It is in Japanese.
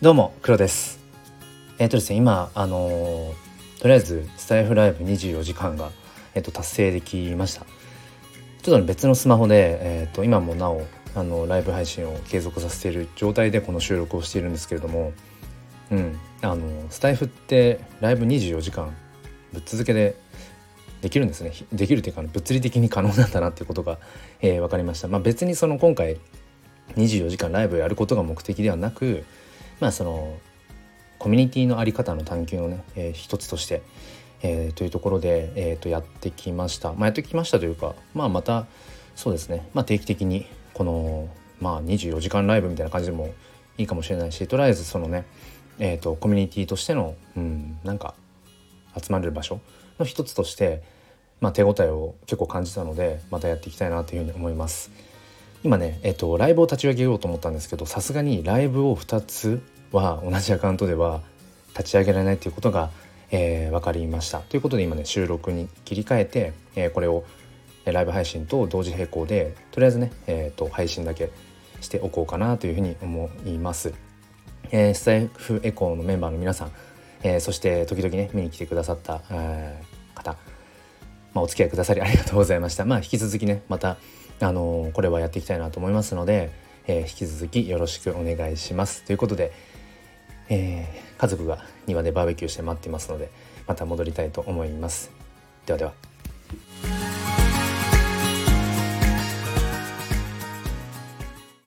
どうも黒です。えっ、ー、とですね今あのー、とりあえずスタイフライブ24時間が、えーと、達成できました。ちょっと、別のスマホで、えーと、今もなおあのライブ配信を継続させている状態でこの収録をしているんですけれどもうんあのスタイフってライブ24時間ぶっ続けでできるんですね。できるというか物理的に可能なんだなっていうことが、えー、分かりました、まあ、別にその今回24時間ライブをやることが目的ではなくまあそのコミュニティの在り方の探求のね、えー、一つとして、えー、というところで、えー、とやってきました、まあ、やってきましたというか、まあ、またそうですね、まあ、定期的にこの、まあ、24時間ライブみたいな感じでもいいかもしれないしとりあえずそのね、えーと、コミュニティとしての、うん、なんか集まれる場所の一つとして、まあ、手応えを結構感じたのでまたやっていきたいなというふうに思います。今ね、えっと、ライブを立ち上げようと思ったんですけどさすがにライブを2つは同じアカウントでは立ち上げられないということが、えー、分かりましたということで今ね収録に切り替えて、えー、これをライブ配信と同時並行でとりあえずね、えーと、配信だけしておこうかなというふうに思います。えー、スタイフエコーのメンバーの皆さん、えー、そして時々ね見に来てくださった、えー、方、まあ、お付き合いくださり ありがとうございました。まあ引き続きねまたあのこれはやっていきたいなと思いますので、えー、引き続きよろしくお願いします。ということで、えー、家族が庭でバーベキューして待ってますのでまた戻りたいと思います。ではでは。